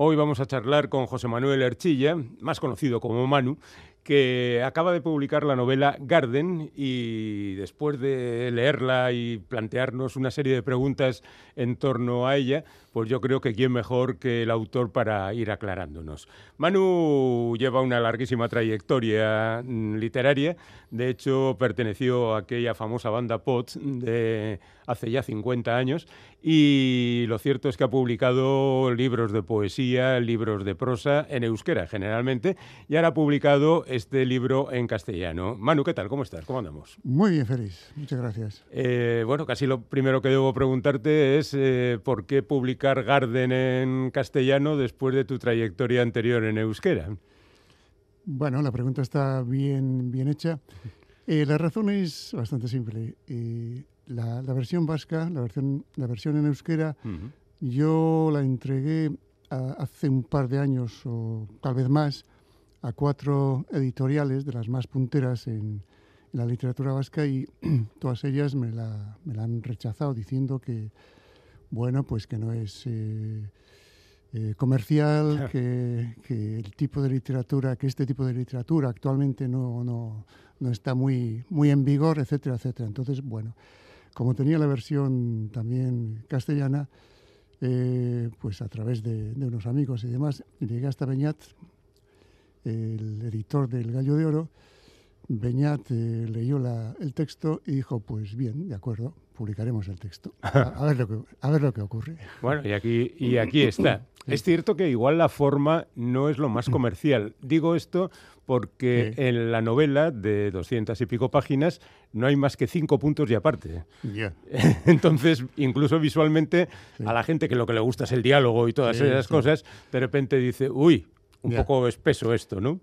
Hoy vamos a charlar con José Manuel Erchilla, más conocido como Manu, que acaba de publicar la novela Garden y después de leerla y plantearnos una serie de preguntas en torno a ella, pues yo creo que quién mejor que el autor para ir aclarándonos. Manu lleva una larguísima trayectoria literaria, de hecho perteneció a aquella famosa banda POT de hace ya 50 años y lo cierto es que ha publicado libros de poesía, libros de prosa en euskera generalmente y ahora ha publicado este libro en castellano. Manu, ¿qué tal? ¿Cómo estás? ¿Cómo andamos? Muy bien, feliz. Muchas gracias. Eh, bueno, casi lo primero que debo preguntarte es eh, por qué publicar Garden en castellano después de tu trayectoria anterior en euskera. Bueno, la pregunta está bien, bien hecha. Eh, la razón es bastante simple. La, versión vasca, la versión, la versión en euskera, yo la entregué hace un par de años o tal vez más a cuatro editoriales de las más punteras en, la literatura vasca y todas ellas me la, me la, han rechazado diciendo que, bueno, pues que no es eh, eh, comercial, que, que, el tipo de literatura, que este tipo de literatura actualmente no, no, no está muy, muy en vigor, etcétera, etcétera. Entonces, bueno, como tenía la versión también castellana, eh, pues a través de, unos amigos y demás, llegué hasta Beñat, el editor del Gallo de Oro. Beñat eh, leyó el texto y dijo, pues bien, de acuerdo, publicaremos el texto. A, ver, lo que, a ver lo que ocurre. Bueno, y aquí, y aquí está. Es cierto que igual la forma no es lo más comercial. Digo esto porque en la novela de doscientas y pico páginas no hay más que cinco puntos y aparte. Entonces, incluso visualmente, a la gente que lo que le gusta es el diálogo y todas esas cosas, de repente dice, uy, un poco espeso esto, ¿no?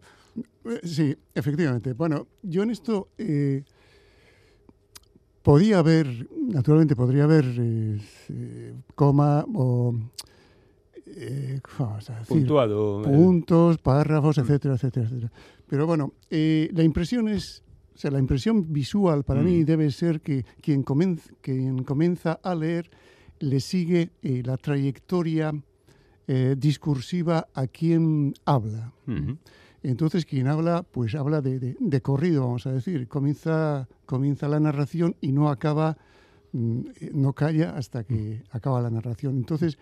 Eh, sí, efectivamente. Bueno, yo en esto eh, podía haber, naturalmente podría haber eh, coma o eh, puntuado puntos, párrafos, mm. etcétera, etcétera, etcétera. Pero bueno, eh, la impresión es, o sea, la impresión visual para mí mm. debe ser que quien comienza, quien comienza a leer le sigue eh, la trayectoria eh, discursiva a quien habla. Entonces, quien habla, pues habla de, de, corrido, vamos a decir. Comienza, comienza la narración y no acaba, mm, no calla hasta que acaba la narración. Entonces,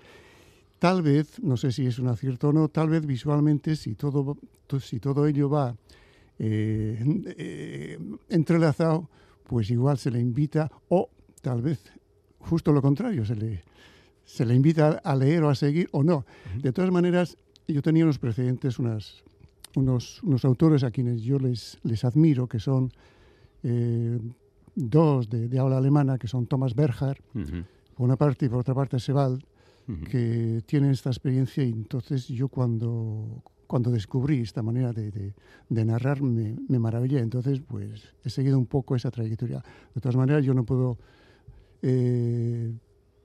Tal vez, no sé si es un acierto o no, tal vez visualmente, si todo, si todo ello va eh, eh, entrelazado, pues igual se le invita, o tal vez justo lo contrario, se le, se le invita a leer o a seguir o no. De todas maneras, yo tenía unos precedentes, unas, unos, unos autores a quienes yo les, les admiro, que son eh, dos de, de, habla alemana, que son Thomas Berger, por una parte, y por otra parte Sebald, que tienen esta experiencia y entonces yo cuando, cuando descubrí esta manera de, de, narrar me, me, maravillé. Entonces, pues he seguido un poco esa trayectoria. De todas maneras, yo no puedo eh,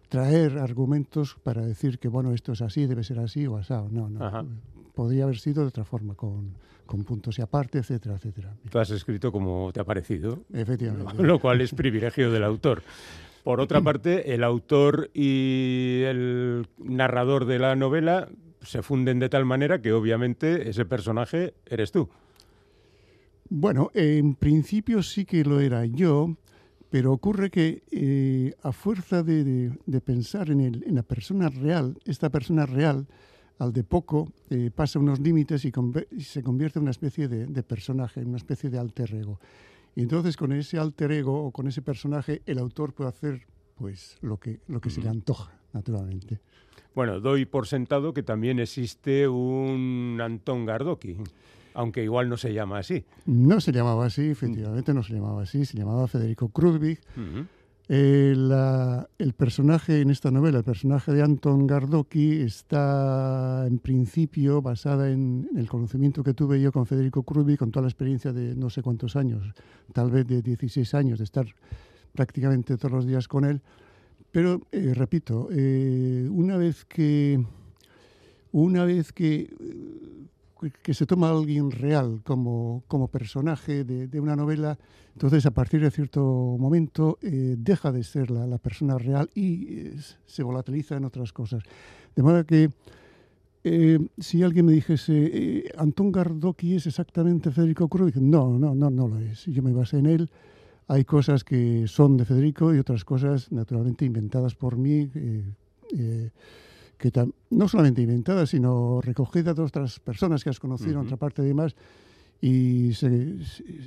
traer argumentos para decir que, bueno, esto es así, debe ser así o asado. No, no. Podría haber sido de otra forma, con, con puntos y aparte, etcétera, etcétera. Tú has escrito como te ha parecido. Efectivamente. Lo cual es privilegio del autor. Por otra parte, el autor y el narrador de la novela se funden de tal manera que obviamente ese personaje eres tú. Bueno, en principio sí que lo era yo, pero ocurre que eh, a fuerza de, pensar en, la persona real, esta persona real, al de poco, eh, pasa unos límites y, se convierte en una especie de, de personaje, en una especie de alter ego. Y entonces con ese alter ego o con ese personaje el autor puede hacer pues lo que, lo que se le antoja, naturalmente. Bueno, doy por sentado que también existe un Antón Gardoki, aunque igual no se llama así. No se llamaba así, efectivamente no se llamaba así, se llamaba Federico Krudwig. Eh, el personaje en esta novela, el personaje de Anton Gardoki, está en principio basada en, el conocimiento que tuve yo con Federico Krudwig, con toda la experiencia de no sé cuántos años, tal vez de 16 años, de estar prácticamente todos los días con él. Pero, eh, repito, eh, una vez que una vez que que se toma a alguien real como, como personaje de, de, una novela, entonces a partir de cierto momento eh, deja de ser la, la persona real y eh, se volatiliza en otras cosas. De modo que eh, si alguien me dijese, eh, Antón Gardoki es exactamente Federico Cruz, no, no, no, no lo es. Yo me basé en él. Hay cosas que son de Federico y otras cosas naturalmente inventadas por mí, eh, que no solamente inventadas, sino recogidas de otras personas que has conocido en otra parte de más y se,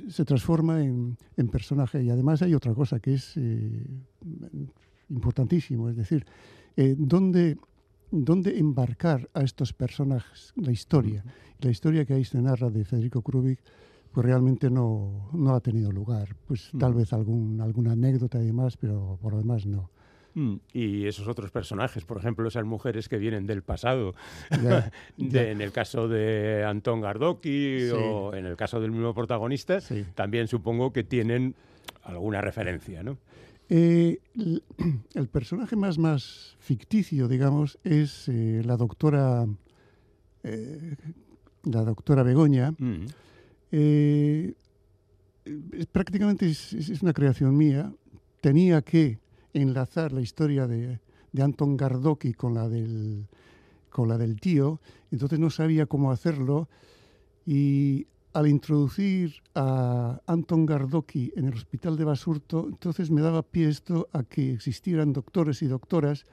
se transforma en, en, personaje. Y además hay otra cosa que es importantísimo, es decir, ¿dónde dónde embarcar a estos personajes, la historia. La historia que ahí se narra de Federico Krubik, pues realmente no, no ha tenido lugar. Pues tal vez algún, alguna anécdota y demás, pero por lo demás no. Mm, y esos otros personajes, por ejemplo, esas mujeres que vienen del pasado, en el caso de Antón Gardoki o en el caso del mismo protagonista, también supongo que tienen alguna referencia, ¿no? Eh, el, personaje más, más ficticio, digamos, es eh, la doctora eh, la doctora Begoña. Mm. prácticamente es, una creación mía. Tenía que enlazar la historia de, Anton Gardoki con la del con la del tío, entonces no sabía cómo hacerlo y al introducir a Anton Gardoki en el hospital de Basurto, entonces me daba pie esto a que existieran doctores y doctoras.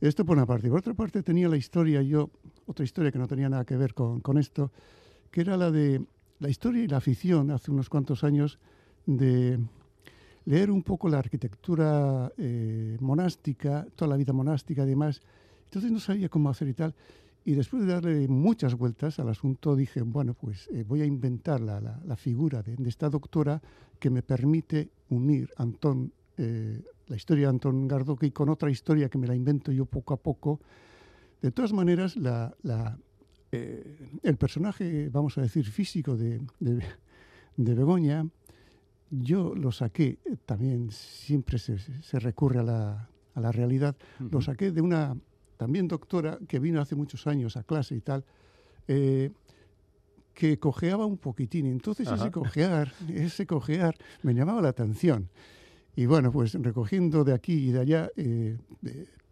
Esto por una parte. Por otra parte tenía la historia, yo, otra historia que no tenía nada que ver con, con esto, que era la de la historia y la afición hace unos cuantos años de leer un poco la arquitectura eh, monástica, toda la vida monástica y demás. Entonces no sabía cómo hacer y tal. Y después de darle muchas vueltas al asunto, dije, bueno, pues eh, voy a inventar la, la, figura de, esta doctora que me permite unir Antón, eh, la historia de Antón Gardoki con otra historia que me la invento yo poco a poco. De todas maneras, la, eh, el personaje, vamos a decir, físico de, de, Begoña, yo lo saqué, también siempre se, se recurre a la, a la realidad, lo saqué de una también doctora, que vino hace muchos años a clase y tal, eh, que cojeaba un poquitín. Entonces ese cojear, ese cojear me llamaba la atención. Y bueno, pues recogiendo de aquí y de allá, eh,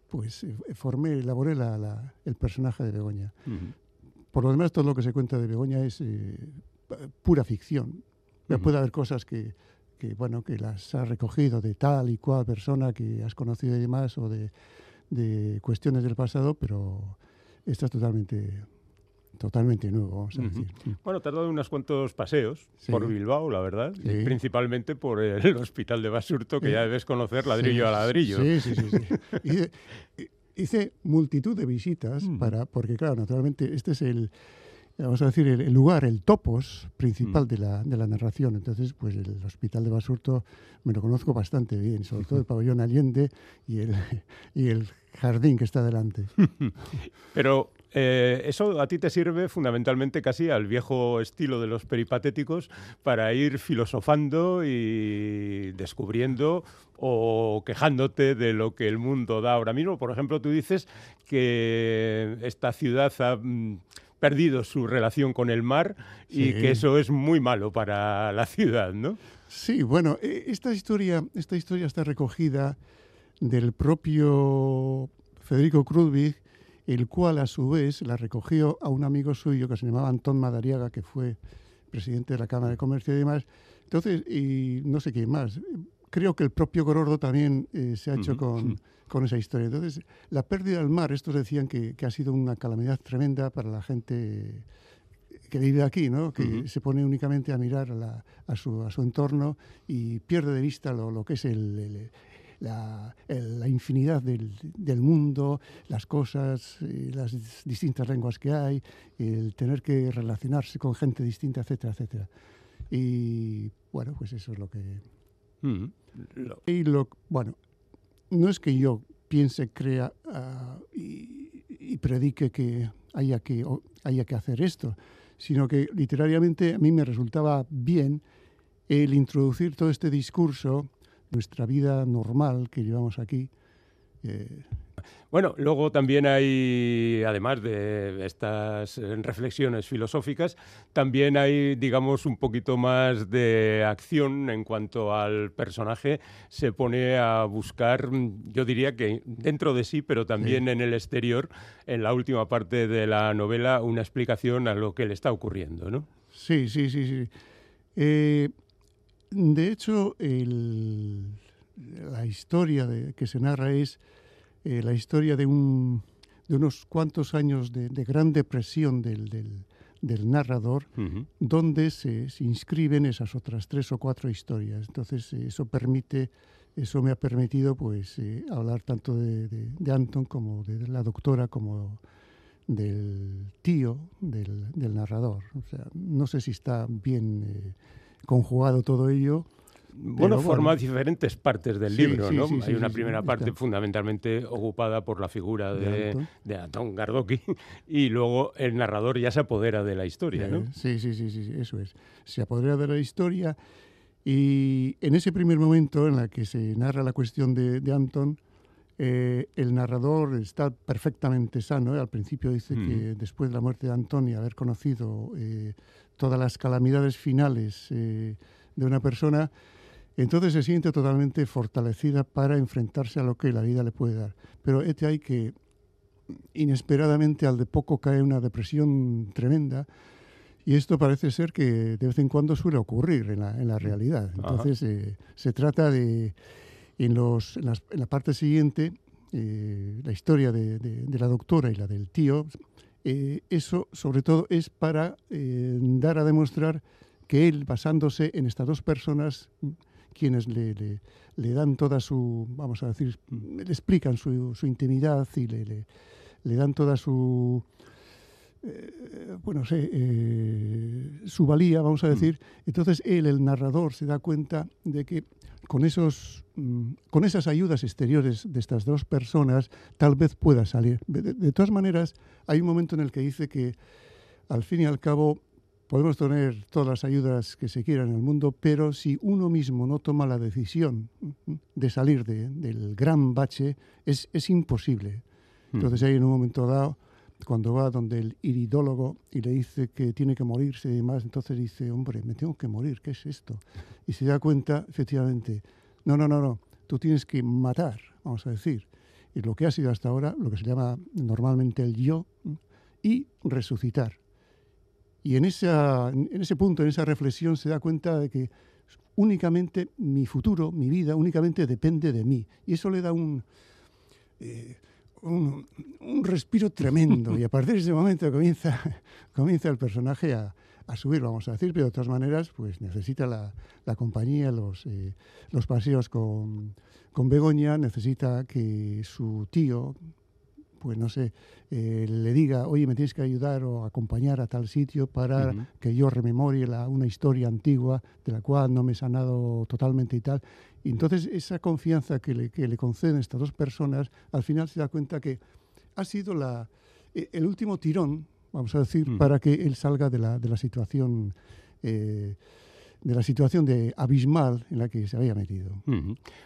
pues eh, formé, elaboré la, el personaje de Begoña. Por lo demás, todo lo que se cuenta de Begoña es pura ficción. Puede haber cosas que, que, bueno, que las has recogido de tal y cual persona que has conocido y demás, o de de cuestiones del pasado, pero esto es totalmente totalmente nuevo, vamos a decir. Bueno, te has dado unos cuantos paseos por Bilbao, la verdad, principalmente por el hospital de Basurto, que ya debes conocer ladrillo a ladrillo. Sí, sí, sí. hice, multitud de visitas, para, porque claro, naturalmente este es el, vamos a decir, el, lugar, el topos principal de, la, de la narración. Entonces, pues el Hospital de Basurto me lo conozco bastante bien, sobre todo el pabellón Allende y el, y el jardín que está delante. Pero eh, eso a ti te sirve fundamentalmente casi al viejo estilo de los peripatéticos para ir filosofando y descubriendo o quejándote de lo que el mundo da ahora mismo. Por ejemplo, tú dices que esta ciudad ha mm, perdido su relación con el mar y que eso es muy malo para la ciudad, ¿no? Sí, bueno, e, esta historia, esta historia está recogida del propio Federico Krudwig, el cual a su vez la recogió a un amigo suyo que se llamaba Antón Madariaga, que fue presidente de la Cámara de Comercio y demás. Entonces, y no sé quién más. Creo que el propio Gorordo también eh, se ha hecho con, con, esa historia. Entonces, la pérdida del mar, estos decían que, que ha sido una calamidad tremenda para la gente que vive aquí, ¿no? que se pone únicamente a mirar a, su, a, su, entorno y pierde de vista lo, lo que es el, la, la, infinidad del, del, mundo, las cosas, eh, las distintas lenguas que hay, el tener que relacionarse con gente distinta, etcétera, etcétera. Y bueno, pues eso es lo que... Y lo, bueno, no es que yo piense, crea ah, y, predique que haya que, haya que hacer esto, sino que literariamente a mí me resultaba bien el introducir todo este discurso, nuestra vida normal que llevamos aquí, eh, Bueno, luego también hay, además de estas reflexiones filosóficas, también hay, digamos, un poquito más de acción en cuanto al personaje. Se pone a buscar, yo diría que dentro de sí, pero también en el exterior, en la última parte de la novela, una explicación a lo que le está ocurriendo, ¿no? Sí, sí, sí, sí. Eh, de hecho, la historia que se narra es eh, la historia de, un, de unos cuantos años de, gran depresión del, del, narrador, donde se, se, inscriben esas otras tres o cuatro historias. Entonces, eh, eso permite, eso me ha permitido pues eh, hablar tanto de, de, Anton como de la doctora, como del tío del, del narrador. O sea, no sé si está bien conjugado todo ello, bueno, forma diferentes partes del libro, ¿no? Hay una primera parte fundamentalmente ocupada por la figura de, de, Anton. Gardoki y luego el narrador ya se apodera de la historia, ¿no? Sí, sí, sí, sí, eso es. Se apodera de la historia y en ese primer momento en el que se narra la cuestión de, Anton, eh, el narrador está perfectamente sano. ¿eh? Al principio dice que después de la muerte de Anton y haber conocido eh, todas las calamidades finales de una persona, entonces se siente totalmente fortalecida para enfrentarse a lo que la vida le puede dar. Pero este hay que inesperadamente al de poco cae una depresión tremenda y esto parece ser que de vez en cuando suele ocurrir en la, en la realidad. Entonces eh, se trata de, en, los, en, la parte siguiente, eh, la historia de, de, la doctora y la del tío, eh, eso sobre todo es para dar a demostrar que él, basándose en estas dos personas, quienes le, le, dan toda su, vamos a decir, le explican su, su intimidad y le, le, dan toda su, eh, bueno, sé, eh, su valía, vamos a mm. decir. Entonces él, el narrador, se da cuenta de que con, esos, mm, con esas ayudas exteriores de estas dos personas tal vez pueda salir. de todas maneras, hay un momento en el que dice que al fin y al cabo Podemos tener todas las ayudas que se quieran en el mundo, pero si uno mismo no toma la decisión de salir del gran bache, es, es imposible. Hmm. Entonces hay en un momento dado, cuando va donde el iridólogo y le dice que tiene que morirse y demás, entonces dice, hombre, me tengo que morir, ¿qué es esto? Y se da cuenta, efectivamente, no, no, no, no, tú tienes que matar, vamos a decir, y lo que ha sido hasta ahora, lo que se llama normalmente el yo, y resucitar. Y en, esa, en ese punto, en esa reflexión, se da cuenta de que únicamente mi futuro, mi vida, únicamente depende de mí. Y eso le da un, eh, un, respiro tremendo. y a partir de ese momento comienza, comienza el personaje a, a, subir, vamos a decir, pero de todas maneras, pues necesita la, la compañía, los, eh, los paseos con, con Begoña, necesita que su tío, pues no sé, eh, le diga, oye, me tienes que ayudar o acompañar a tal sitio para que yo rememorie la, una historia antigua de la cual no me he sanado totalmente y tal. Y entonces esa confianza que le, que le conceden estas dos personas, al final se da cuenta que ha sido la, e, el último tirón, vamos a decir, mm. para que él salga de la, de la situación. Eh, de la situación de abismal en la que se había metido.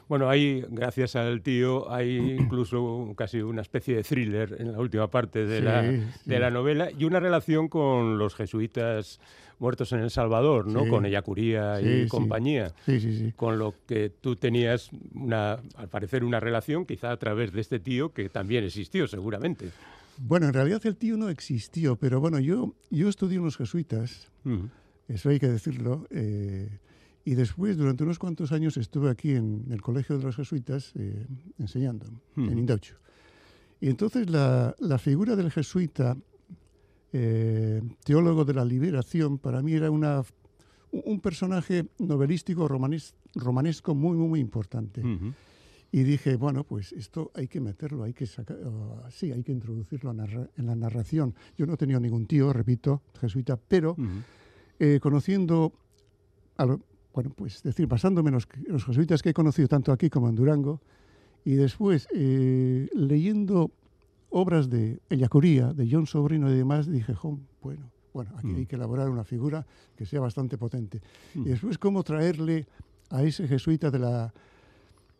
Bueno, hay, gracias al tío, hay incluso casi una especie de thriller en la última parte de, la, de la novela y una relación con los jesuitas muertos en El Salvador, ¿no? Con Ellacuría y compañía. Sí, sí, sí. Con lo que tú tenías, una, al parecer, una relación, quizá a través de este tío, que también existió, seguramente. Bueno, en realidad el tío no existió, pero bueno, yo, yo estudié unos jesuitas. Eso hay que decirlo. Eh, y después, durante unos cuantos años, estuve aquí en el Colegio de los Jesuitas eh, enseñando, en Indaucho. Y entonces la, la figura del jesuita, eh, teólogo de la liberación, para mí era una, un personaje novelístico romanesco muy, muy, muy importante. Y dije, bueno, pues esto hay que meterlo, hay que sacar, sí, hay que introducirlo en la narración. Yo no tenía ningún tío, repito, jesuita, pero eh, conociendo, bueno, pues decir, basándome en los, jesuitas que he conocido tanto aquí como en Durango, y después eh, leyendo obras de Ellacuría, de John Sobrino y demás, dije, bueno, bueno, aquí hay mm. que elaborar una figura que sea bastante potente. Y mm. después, cómo traerle a ese jesuita de la,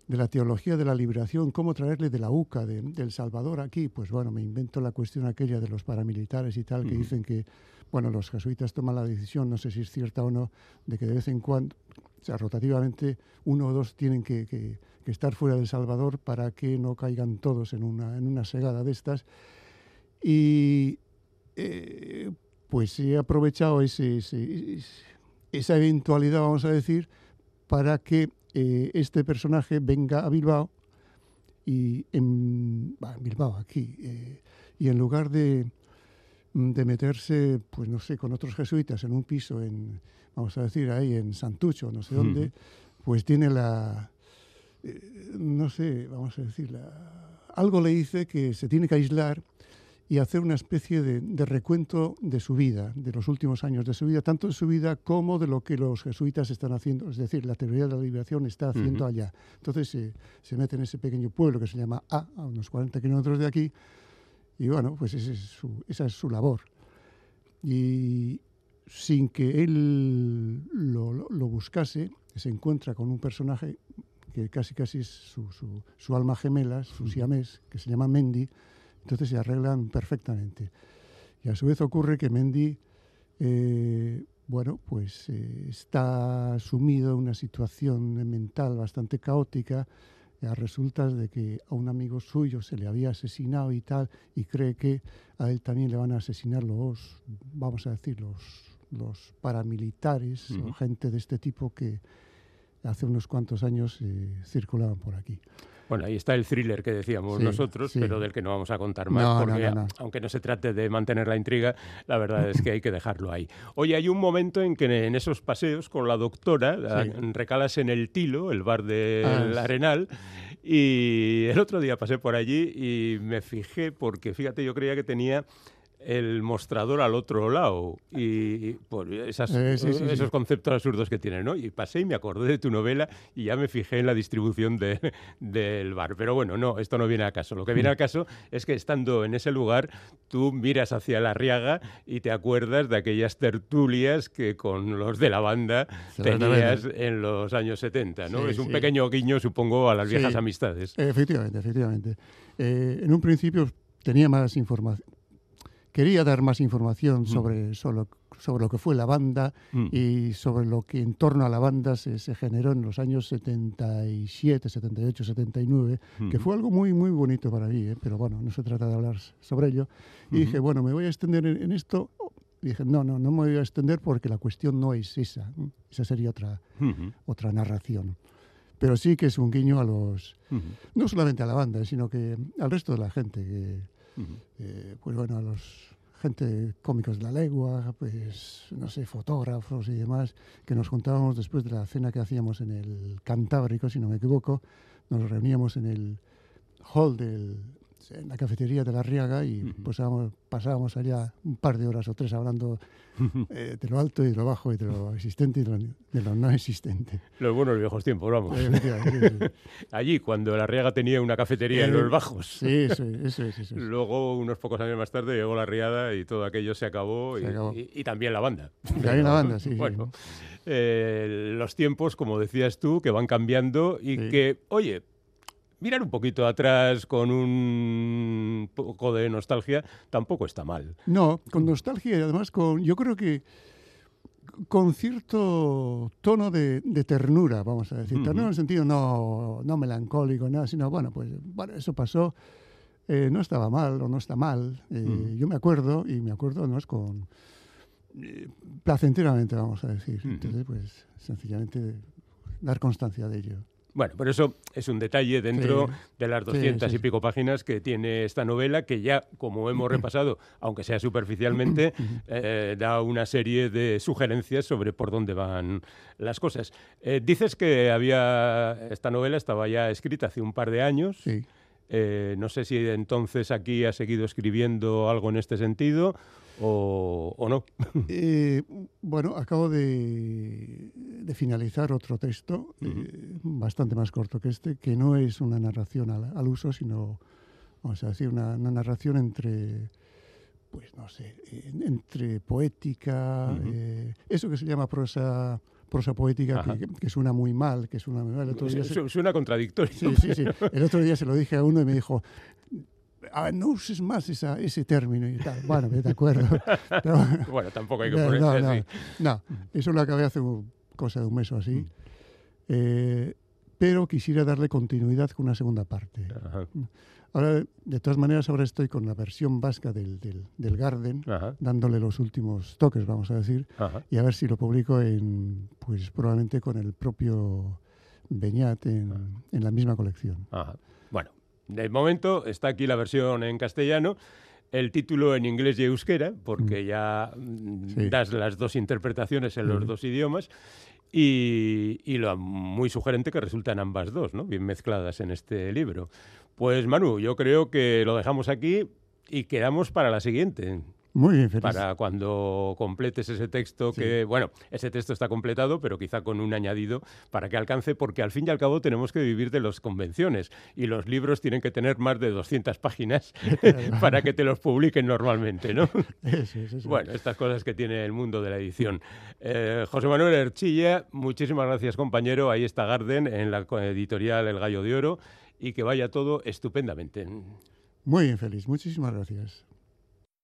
de la teología de la liberación, cómo traerle de la UCA, de, del Salvador aquí, pues bueno, me invento la cuestión aquella de los paramilitares y tal, que dicen que, bueno, los jesuitas toman la decisión, no sé si es cierta o no, de que de vez en cuando, o sea, rotativamente, uno o dos tienen que, estar fuera del Salvador para que no caigan todos en una, en una segada de estas. Y eh, pues he aprovechado esa eventualidad, vamos a decir, para que eh, este personaje venga a Bilbao y en, Bilbao aquí eh, y en lugar de, de meterse pues no sé con otros jesuitas en un piso en vamos a decir ahí en Santucho no sé dónde mm. pues tiene la eh, no sé vamos a decir la, algo le dice que se tiene que aislar y hacer una especie de, de, recuento de su vida, de los últimos años de su vida, tanto de su vida como de lo que los jesuitas están haciendo, es decir, la teoría de la liberación está haciendo uh -huh. allá. Entonces se mete en ese pequeño pueblo que se llama A, a unos 40 kilómetros de aquí, y bueno, pues ese es su, esa es su labor. Y sin que él lo, lo, lo buscase, se encuentra con un personaje que casi casi es su, su, su alma gemela, su siamés, que se llama Mendy, entonces se arreglan perfectamente. Y a su vez ocurre que Mendy, eh, bueno, pues eh, está sumido en una situación mental bastante caótica a resultas de que a un amigo suyo se le había asesinado y tal, y cree que a él también le van a asesinar los, vamos a decir, los, los paramilitares uh -huh. o gente de este tipo que hace unos cuantos años eh, circulaban por aquí. Bueno, ahí está el thriller que decíamos sí, nosotros, sí. pero del que no vamos a contar más, no, porque no, no, aunque no se trate de mantener la intriga, la verdad es que hay que dejarlo ahí. Oye, hay un momento en que en esos paseos con la doctora sí. recalas en el Tilo, el bar del ah, Arenal, y el otro día pasé por allí y me fijé, porque fíjate, yo creía que tenía el mostrador al otro lado y, pues, esas, eh, sí, sí, esos sí. conceptos absurdos que tiene, ¿no? Y pasé y me acordé de tu novela y ya me fijé en la distribución de, del bar. Pero bueno, no, esto no viene a caso. Lo que viene al caso es que estando en ese lugar, tú miras hacia la riaga y te acuerdas de aquellas tertulias que con los de la banda tenías en los años 70, ¿no? es un pequeño guiño, supongo, a las viejas amistades. Efectivamente, efectivamente. Eh, en un principio tenía más información quería dar más información sobre, mm. sobre, sobre, lo que fue la banda mm. y sobre lo que en torno a la banda se, se generó en los años 77, 78, 79, mm. que fue algo muy, muy bonito para mí, ¿eh? pero bueno, no se trata de hablar sobre ello. Y -hmm. dije, bueno, me voy a extender en, en esto. Y dije, no, no, no me voy a extender porque la cuestión no es esa. Esa sería otra, -hmm. otra narración pero sí que es un guiño a los, uh -huh. no solamente a la banda, sino que al resto de la gente, que, uh -huh. eh, pues bueno, a los gente cómicos de la legua, pues no sé, fotógrafos y demás, que nos juntábamos después de la cena que hacíamos en el Cantábrico, si no me equivoco, nos reuníamos en el hall del, en la cafetería de la Riaga y uh -huh. pues pasábamos allá un par de horas o tres hablando eh, de lo alto y de lo bajo y de lo existente y de lo, de lo no existente. Los buenos viejos tiempos, vamos. sí, sí. Allí, cuando la Riaga tenía una cafetería eh, en los bajos. Sí, eso, eso, eso, eso, Luego, unos pocos años más tarde, llegó la Riada y todo aquello se acabó. Se y, acabó. Y, y, también la banda. También la banda, sí. Bueno, eh, los tiempos, como decías tú, que van cambiando y que, oye, mirar un poquito atrás con un poco de nostalgia tampoco está mal. No, con nostalgia y además con, yo creo que con cierto tono de, de ternura, vamos a decir. Uh -huh. Ternura en el sentido no, no melancólico, nada, sino, bueno, pues bueno, eso pasó, eh, no estaba mal o no está mal. Eh, uh -huh. Yo me acuerdo, y me acuerdo además con... Eh, placenteramente, vamos a decir. Uh -huh. Entonces, pues, sencillamente dar constancia de ello. Bueno, pero eso es un detalle dentro sí. de las 200 sí, sí, y pico páginas que tiene esta novela, que ya, como hemos repasado, aunque sea superficialmente, eh, da una serie de sugerencias sobre por dónde van las cosas. Eh, dices que había esta novela estaba ya escrita hace un par de años. Sí. Eh, no sé si entonces aquí ha seguido escribiendo algo en este sentido o, o no. Eh, bueno, acabo de, de, finalizar otro texto, uh -huh. eh, bastante más corto que este, que no es una narración al, al uso, sino, vamos a decir, una, una, narración entre, pues no sé, entre poética, uh -huh. eso que se llama prosa prosa poética que, que, suena muy mal, que suena muy mal. Suena contradictorio. Sí, sí, sí. El otro día se lo dije a uno y me dijo, ah, no uses más esa, ese término y tal. Bueno, de acuerdo. bueno, tampoco hay que ponerse no, así. No, eso lo acabé hace cosa de un mes o así. Mm. Eh, pero quisiera darle continuidad con una segunda parte. Ahora, de todas maneras, ahora estoy con la versión vasca del, del, Garden, dándole los últimos toques, vamos a decir, y a ver si lo publico en, pues probablemente con el propio Beñat en, en la misma colección. Bueno, de momento está aquí la versión en castellano el título en inglés y euskera, porque mm. ya mm, das las dos interpretaciones en los dos idiomas, y, y, lo muy sugerente que resultan ambas dos, ¿no? bien mezcladas en este libro. Pues Manu, yo creo que lo dejamos aquí y quedamos para la siguiente. Muy bien, feliz. Para cuando completes ese texto, que, bueno, ese texto está completado, pero quizá con un añadido para que alcance, porque al fin y al cabo tenemos que vivir de las convenciones y los libros tienen que tener más de 200 páginas para que te los publiquen normalmente, ¿no? bueno, estas cosas que tiene el mundo de la edición. Eh, José Manuel Erchilla, muchísimas gracias, compañero. Ahí está Garden en la editorial El Gallo de Oro y que vaya todo estupendamente. Muy bien, feliz. Muchísimas gracias.